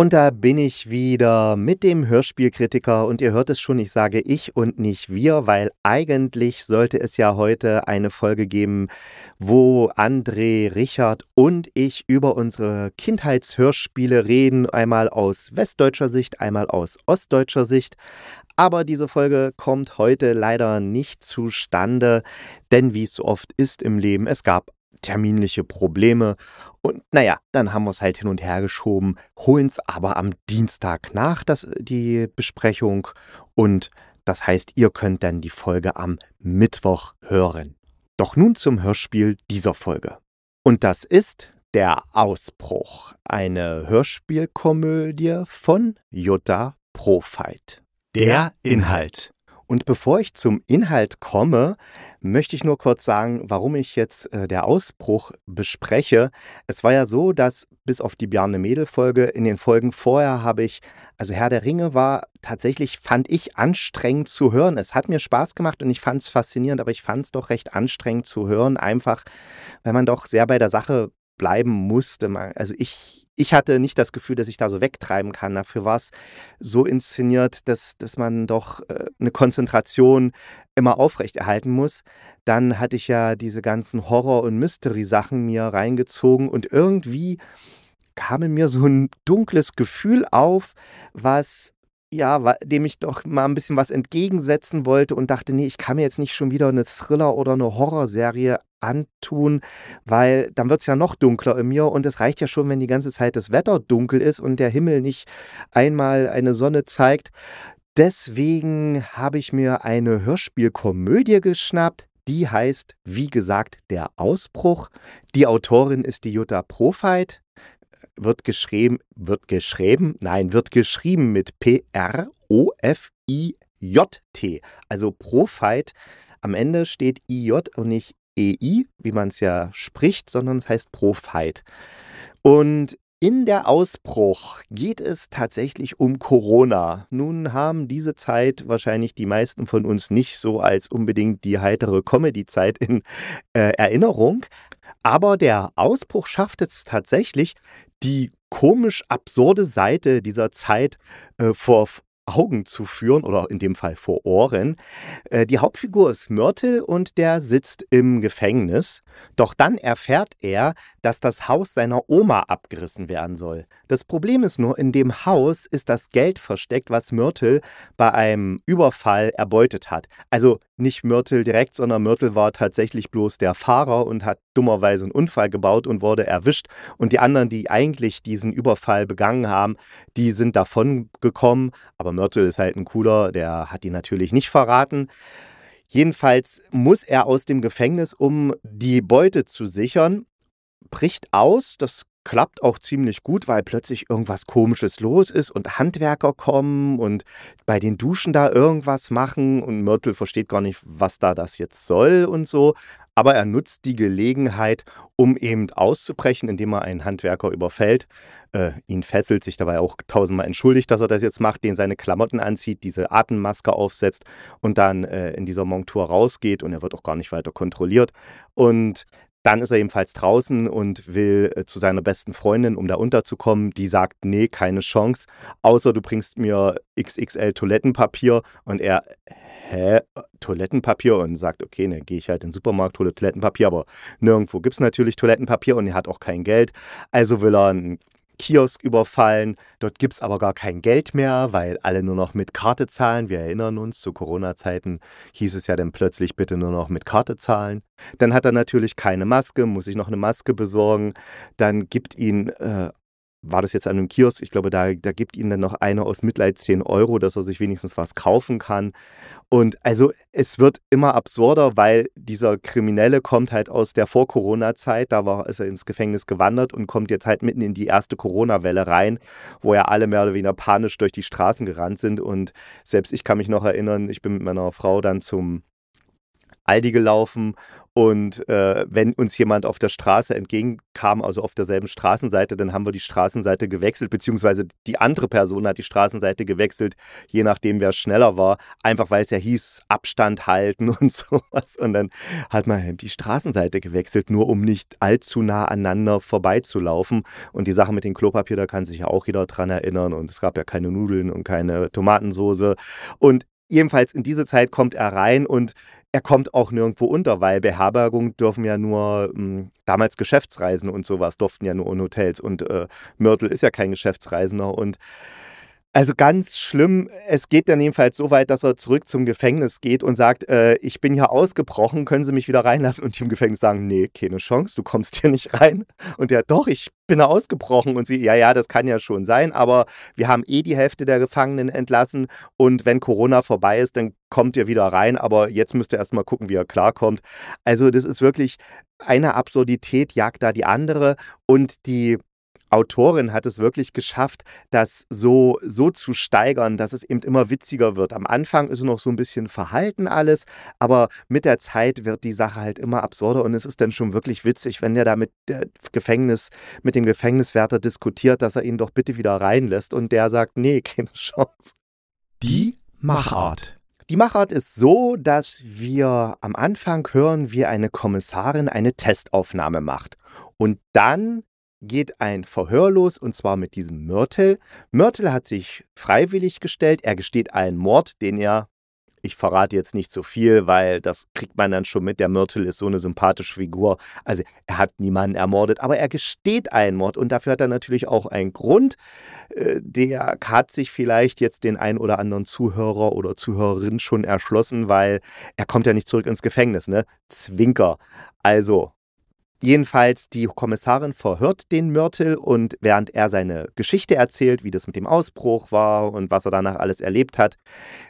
Und da bin ich wieder mit dem Hörspielkritiker und ihr hört es schon, ich sage ich und nicht wir, weil eigentlich sollte es ja heute eine Folge geben, wo André, Richard und ich über unsere Kindheitshörspiele reden, einmal aus westdeutscher Sicht, einmal aus ostdeutscher Sicht. Aber diese Folge kommt heute leider nicht zustande, denn wie es so oft ist im Leben, es gab terminliche Probleme. Und naja, dann haben wir es halt hin und her geschoben, holen es aber am Dienstag nach, das, die Besprechung. Und das heißt, ihr könnt dann die Folge am Mittwoch hören. Doch nun zum Hörspiel dieser Folge. Und das ist Der Ausbruch, eine Hörspielkomödie von Jutta Profeit. Der Inhalt. Und bevor ich zum Inhalt komme, möchte ich nur kurz sagen, warum ich jetzt äh, der Ausbruch bespreche. Es war ja so, dass bis auf die Bjarne Mädel-Folge in den Folgen vorher habe ich, also Herr der Ringe war tatsächlich, fand ich anstrengend zu hören. Es hat mir Spaß gemacht und ich fand es faszinierend, aber ich fand es doch recht anstrengend zu hören, einfach weil man doch sehr bei der Sache bleiben musste. Also ich, ich hatte nicht das Gefühl, dass ich da so wegtreiben kann. Dafür war es so inszeniert, dass, dass man doch äh, eine Konzentration immer aufrechterhalten muss. Dann hatte ich ja diese ganzen Horror- und Mystery-Sachen mir reingezogen und irgendwie kam in mir so ein dunkles Gefühl auf, was ja, dem ich doch mal ein bisschen was entgegensetzen wollte und dachte, nee, ich kann mir jetzt nicht schon wieder eine Thriller- oder eine Horrorserie antun, weil dann wird es ja noch dunkler in mir und es reicht ja schon, wenn die ganze Zeit das Wetter dunkel ist und der Himmel nicht einmal eine Sonne zeigt. Deswegen habe ich mir eine Hörspielkomödie geschnappt. Die heißt, wie gesagt, Der Ausbruch. Die Autorin ist die Jutta Profeit wird geschrieben, wird geschrieben, nein, wird geschrieben mit P-R-O-F-I-J-T. Also Profite. Am Ende steht IJ und nicht EI, wie man es ja spricht, sondern es heißt Profite. Und in der Ausbruch geht es tatsächlich um Corona. Nun haben diese Zeit wahrscheinlich die meisten von uns nicht so als unbedingt die heitere Comedy-Zeit in äh, Erinnerung. Aber der Ausbruch schafft es tatsächlich, die komisch absurde Seite dieser Zeit äh, vor Augen zu führen oder in dem Fall vor Ohren. Äh, die Hauptfigur ist Myrtle und der sitzt im Gefängnis. Doch dann erfährt er, dass das Haus seiner Oma abgerissen werden soll. Das Problem ist nur, in dem Haus ist das Geld versteckt, was Myrtle bei einem Überfall erbeutet hat. Also nicht Myrtle direkt, sondern Myrtle war tatsächlich bloß der Fahrer und hat dummerweise einen Unfall gebaut und wurde erwischt. Und die anderen, die eigentlich diesen Überfall begangen haben, die sind davon gekommen. Aber Myrtle ist halt ein cooler, der hat die natürlich nicht verraten. Jedenfalls muss er aus dem Gefängnis, um die Beute zu sichern, bricht aus. Das klappt auch ziemlich gut, weil plötzlich irgendwas Komisches los ist und Handwerker kommen und bei den Duschen da irgendwas machen und Myrtle versteht gar nicht, was da das jetzt soll und so. Aber er nutzt die Gelegenheit, um eben auszubrechen, indem er einen Handwerker überfällt. Äh, ihn fesselt, sich dabei auch tausendmal entschuldigt, dass er das jetzt macht, den seine Klamotten anzieht, diese Atemmaske aufsetzt und dann äh, in dieser Montur rausgeht und er wird auch gar nicht weiter kontrolliert. Und dann ist er ebenfalls draußen und will äh, zu seiner besten Freundin, um da unterzukommen. Die sagt, nee, keine Chance, außer du bringst mir XXL Toilettenpapier. Und er, hä, Toilettenpapier? Und sagt, okay, dann gehe ich halt in den Supermarkt, hole Toilettenpapier, aber nirgendwo gibt es natürlich Toilettenpapier und er hat auch kein Geld. Also will er ein Kiosk überfallen. Dort gibt es aber gar kein Geld mehr, weil alle nur noch mit Karte zahlen. Wir erinnern uns, zu Corona-Zeiten hieß es ja dann plötzlich bitte nur noch mit Karte zahlen. Dann hat er natürlich keine Maske, muss sich noch eine Maske besorgen. Dann gibt ihn äh, war das jetzt an einem Kiosk, ich glaube, da, da gibt ihnen dann noch einer aus Mitleid 10 Euro, dass er sich wenigstens was kaufen kann. Und also es wird immer absurder, weil dieser Kriminelle kommt halt aus der Vor-Corona-Zeit, da war, ist er ins Gefängnis gewandert und kommt jetzt halt mitten in die erste Corona-Welle rein, wo ja alle mehr oder weniger panisch durch die Straßen gerannt sind. Und selbst ich kann mich noch erinnern, ich bin mit meiner Frau dann zum Aldi gelaufen und äh, wenn uns jemand auf der Straße entgegenkam, also auf derselben Straßenseite, dann haben wir die Straßenseite gewechselt, beziehungsweise die andere Person hat die Straßenseite gewechselt, je nachdem, wer schneller war. Einfach weil es ja hieß, Abstand halten und sowas. Und dann hat man die Straßenseite gewechselt, nur um nicht allzu nah aneinander vorbeizulaufen. Und die Sache mit dem Klopapier, da kann sich ja auch jeder dran erinnern. Und es gab ja keine Nudeln und keine Tomatensoße. Und jedenfalls in diese Zeit kommt er rein und er kommt auch nirgendwo unter, weil Beherbergungen dürfen ja nur, hm, damals Geschäftsreisen und sowas durften ja nur in Hotels. Und äh, Mörtel ist ja kein Geschäftsreisender und also ganz schlimm. Es geht dann jedenfalls so weit, dass er zurück zum Gefängnis geht und sagt, äh, ich bin hier ausgebrochen, können Sie mich wieder reinlassen? Und die im Gefängnis sagen, nee, keine Chance, du kommst hier nicht rein. Und der, doch, ich bin ausgebrochen. Und sie, ja, ja, das kann ja schon sein, aber wir haben eh die Hälfte der Gefangenen entlassen und wenn Corona vorbei ist, dann kommt ihr wieder rein, aber jetzt müsst ihr erstmal gucken, wie er klarkommt. Also das ist wirklich eine Absurdität jagt da die andere und die Autorin hat es wirklich geschafft, das so, so zu steigern, dass es eben immer witziger wird. Am Anfang ist es noch so ein bisschen verhalten alles, aber mit der Zeit wird die Sache halt immer absurder und es ist dann schon wirklich witzig, wenn der da mit, der Gefängnis, mit dem Gefängniswärter diskutiert, dass er ihn doch bitte wieder reinlässt und der sagt, nee, keine Chance. Die Machart. Die Machart ist so, dass wir am Anfang hören, wie eine Kommissarin eine Testaufnahme macht. Und dann geht ein Verhör los und zwar mit diesem Mörtel. Mörtel hat sich freiwillig gestellt. Er gesteht einen Mord, den er, ich verrate jetzt nicht so viel, weil das kriegt man dann schon mit. Der Mörtel ist so eine sympathische Figur. Also er hat niemanden ermordet, aber er gesteht einen Mord und dafür hat er natürlich auch einen Grund. Äh, der hat sich vielleicht jetzt den ein oder anderen Zuhörer oder Zuhörerin schon erschlossen, weil er kommt ja nicht zurück ins Gefängnis, ne? Zwinker. Also, Jedenfalls, die Kommissarin verhört den Mörtel und während er seine Geschichte erzählt, wie das mit dem Ausbruch war und was er danach alles erlebt hat,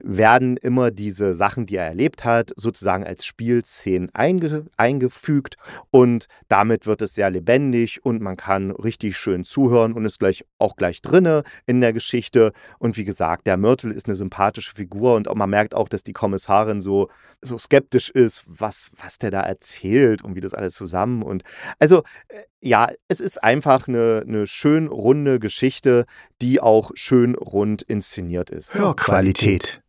werden immer diese Sachen, die er erlebt hat, sozusagen als Spielszenen einge eingefügt und damit wird es sehr lebendig und man kann richtig schön zuhören und ist gleich auch gleich drinne in der Geschichte. Und wie gesagt, der Mörtel ist eine sympathische Figur und man merkt auch, dass die Kommissarin so, so skeptisch ist, was, was der da erzählt und wie das alles zusammen und und also äh, ja, es ist einfach eine, eine schön runde Geschichte, die auch schön rund inszeniert ist. Hörqualität.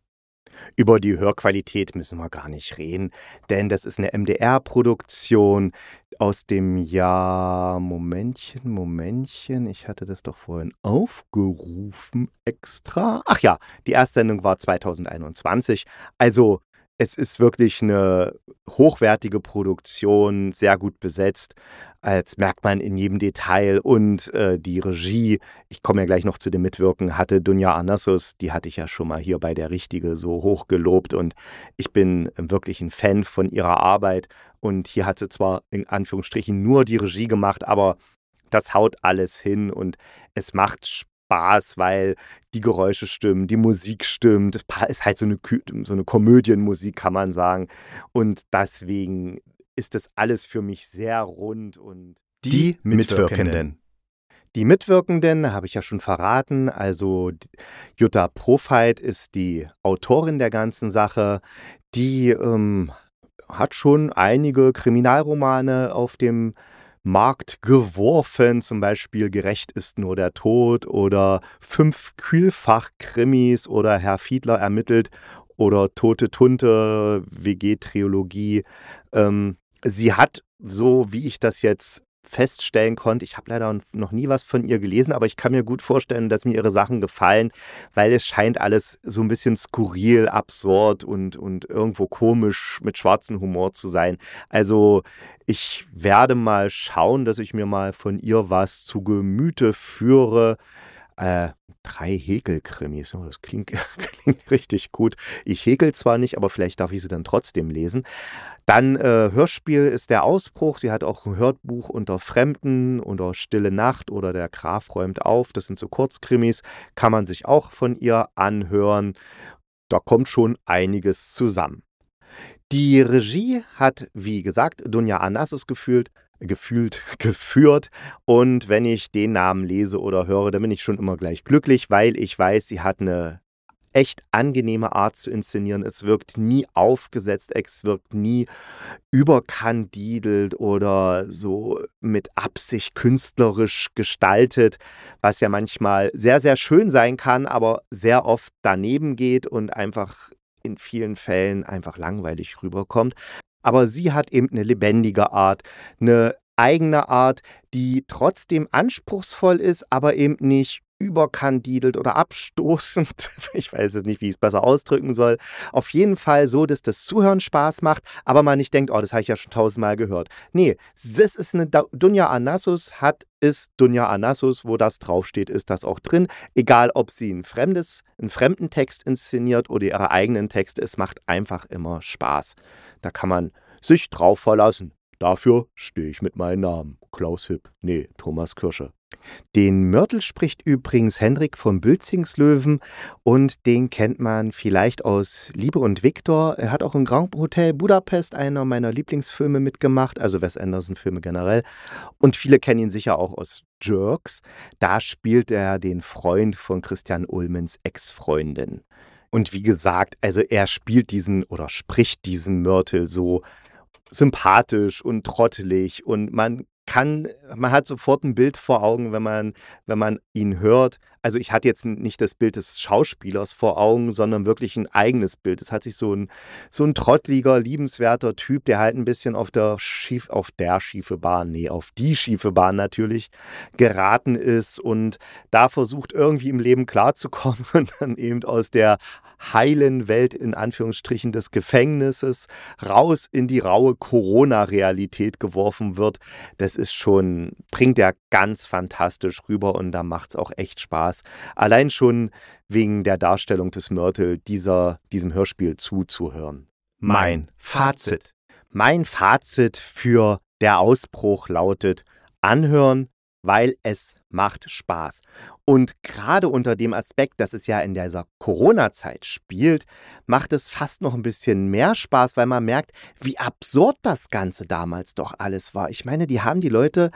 Über die Hörqualität müssen wir gar nicht reden, denn das ist eine MDR-Produktion aus dem Jahr. Momentchen, Momentchen, ich hatte das doch vorhin aufgerufen extra. Ach ja, die Erstsendung war 2021. Also es ist wirklich eine hochwertige Produktion, sehr gut besetzt. Das merkt man in jedem Detail. Und äh, die Regie, ich komme ja gleich noch zu dem Mitwirken, hatte Dunja Anassos, die hatte ich ja schon mal hier bei der Richtige so hoch gelobt. Und ich bin wirklich ein Fan von ihrer Arbeit. Und hier hat sie zwar in Anführungsstrichen nur die Regie gemacht, aber das haut alles hin und es macht Spaß weil die Geräusche stimmen, die Musik stimmt. Es ist halt so eine, so eine Komödienmusik, kann man sagen. Und deswegen ist das alles für mich sehr rund und. Die Mitwirkenden. Die Mitwirkenden habe ich ja schon verraten. Also Jutta Profeit ist die Autorin der ganzen Sache. Die ähm, hat schon einige Kriminalromane auf dem Markt geworfen, zum Beispiel Gerecht ist nur der Tod oder fünf Kühlfach-Krimis oder Herr Fiedler ermittelt oder Tote Tunte, WG-Triologie. Ähm, sie hat, so wie ich das jetzt feststellen konnte. Ich habe leider noch nie was von ihr gelesen, aber ich kann mir gut vorstellen, dass mir ihre Sachen gefallen, weil es scheint alles so ein bisschen skurril, absurd und, und irgendwo komisch mit schwarzem Humor zu sein. Also ich werde mal schauen, dass ich mir mal von ihr was zu Gemüte führe. Äh, drei Häkelkrimis. Oh, das klingt, klingt, richtig gut. Ich häkel zwar nicht, aber vielleicht darf ich sie dann trotzdem lesen. Dann äh, Hörspiel ist der Ausbruch. Sie hat auch ein Hörbuch unter Fremden, unter Stille Nacht oder Der Graf räumt auf. Das sind so Kurzkrimis. Kann man sich auch von ihr anhören. Da kommt schon einiges zusammen. Die Regie hat, wie gesagt, Dunja Anassos gefühlt, gefühlt geführt. Und wenn ich den Namen lese oder höre, dann bin ich schon immer gleich glücklich, weil ich weiß, sie hat eine echt angenehme Art zu inszenieren. Es wirkt nie aufgesetzt, es wirkt nie überkandidelt oder so mit Absicht künstlerisch gestaltet, was ja manchmal sehr, sehr schön sein kann, aber sehr oft daneben geht und einfach in vielen Fällen einfach langweilig rüberkommt. Aber sie hat eben eine lebendige Art, eine eigene Art, die trotzdem anspruchsvoll ist, aber eben nicht überkandidelt oder abstoßend. Ich weiß jetzt nicht, wie ich es besser ausdrücken soll. Auf jeden Fall so, dass das Zuhören Spaß macht, aber man nicht denkt, oh, das habe ich ja schon tausendmal gehört. Nee, das ist eine Dunja Anassus, hat ist Dunja Anassus, wo das draufsteht, ist das auch drin. Egal, ob sie ein fremdes, einen fremden Text inszeniert oder ihre eigenen Texte, es macht einfach immer Spaß. Da kann man sich drauf verlassen. Dafür stehe ich mit meinem Namen. Klaus Hipp. Nee, Thomas Kirsche. Den Mörtel spricht übrigens Hendrik von Bülzingslöwen und den kennt man vielleicht aus Liebe und Viktor. Er hat auch im Grand Hotel Budapest einer meiner Lieblingsfilme mitgemacht, also Wes Anderson-Filme generell. Und viele kennen ihn sicher auch aus Jerks. Da spielt er den Freund von Christian Ulmens Ex-Freundin. Und wie gesagt, also er spielt diesen oder spricht diesen Mörtel so sympathisch und trottelig und man kann, man hat sofort ein Bild vor Augen, wenn man, wenn man ihn hört. Also ich hatte jetzt nicht das Bild des Schauspielers vor Augen, sondern wirklich ein eigenes Bild. Es hat sich so ein, so ein trottliger, liebenswerter Typ, der halt ein bisschen auf der schief, auf der schiefe Bahn, nee, auf die schiefe Bahn natürlich geraten ist und da versucht irgendwie im Leben klarzukommen und dann eben aus der heilen Welt in Anführungsstrichen des Gefängnisses raus in die raue Corona-Realität geworfen wird. Das ist schon, bringt er ganz fantastisch rüber und da macht es auch echt Spaß. Allein schon wegen der Darstellung des Mörtel dieser, diesem Hörspiel zuzuhören. Mein Fazit. Mein Fazit für der Ausbruch lautet anhören, weil es macht Spaß. Und gerade unter dem Aspekt, dass es ja in dieser Corona-Zeit spielt, macht es fast noch ein bisschen mehr Spaß, weil man merkt, wie absurd das Ganze damals doch alles war. Ich meine, die haben die Leute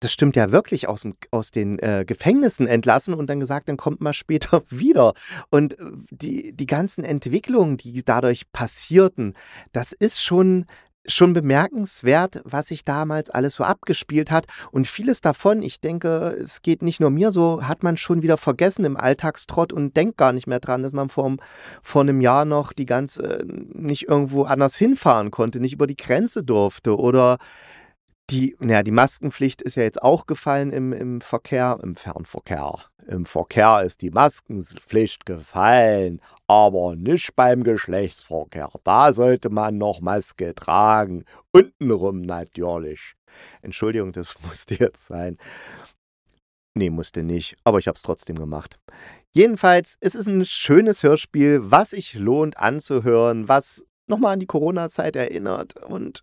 das stimmt ja wirklich aus, dem, aus den äh, Gefängnissen entlassen und dann gesagt, dann kommt mal später wieder. Und äh, die, die ganzen Entwicklungen, die dadurch passierten, das ist schon schon bemerkenswert, was sich damals alles so abgespielt hat. Und vieles davon, ich denke, es geht nicht nur mir so, hat man schon wieder vergessen im Alltagstrott und denkt gar nicht mehr dran, dass man vor, vor einem Jahr noch die ganze nicht irgendwo anders hinfahren konnte, nicht über die Grenze durfte oder die, naja, die Maskenpflicht ist ja jetzt auch gefallen im, im Verkehr, im Fernverkehr. Im Verkehr ist die Maskenpflicht gefallen, aber nicht beim Geschlechtsverkehr. Da sollte man noch Maske tragen. Untenrum natürlich. Entschuldigung, das musste jetzt sein. Nee, musste nicht, aber ich habe es trotzdem gemacht. Jedenfalls, es ist ein schönes Hörspiel, was sich lohnt anzuhören, was nochmal an die Corona-Zeit erinnert und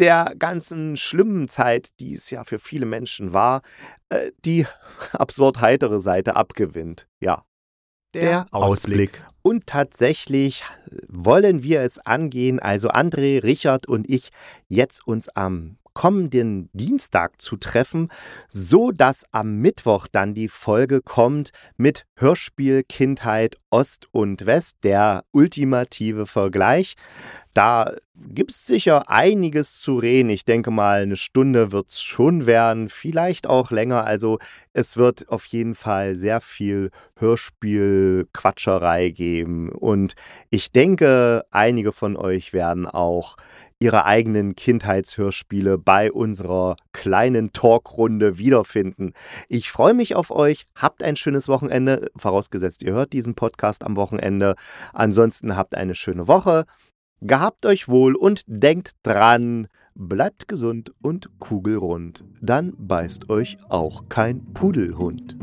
der ganzen schlimmen Zeit, die es ja für viele Menschen war, äh, die absurd heitere Seite abgewinnt. Ja. Der Ausblick. Und tatsächlich wollen wir es angehen, also André, Richard und ich, jetzt uns am kommenden Dienstag zu treffen, so dass am Mittwoch dann die Folge kommt mit Hörspiel Kindheit Ost und West, der ultimative Vergleich. Da gibt es sicher einiges zu reden. Ich denke mal, eine Stunde wird es schon werden, vielleicht auch länger. Also es wird auf jeden Fall sehr viel Hörspiel-Quatscherei geben. Und ich denke, einige von euch werden auch ihre eigenen Kindheitshörspiele bei unserer kleinen Talkrunde wiederfinden. Ich freue mich auf euch. Habt ein schönes Wochenende, vorausgesetzt ihr hört diesen Podcast am Wochenende. Ansonsten habt eine schöne Woche. Gehabt euch wohl und denkt dran, bleibt gesund und kugelrund. Dann beißt euch auch kein Pudelhund.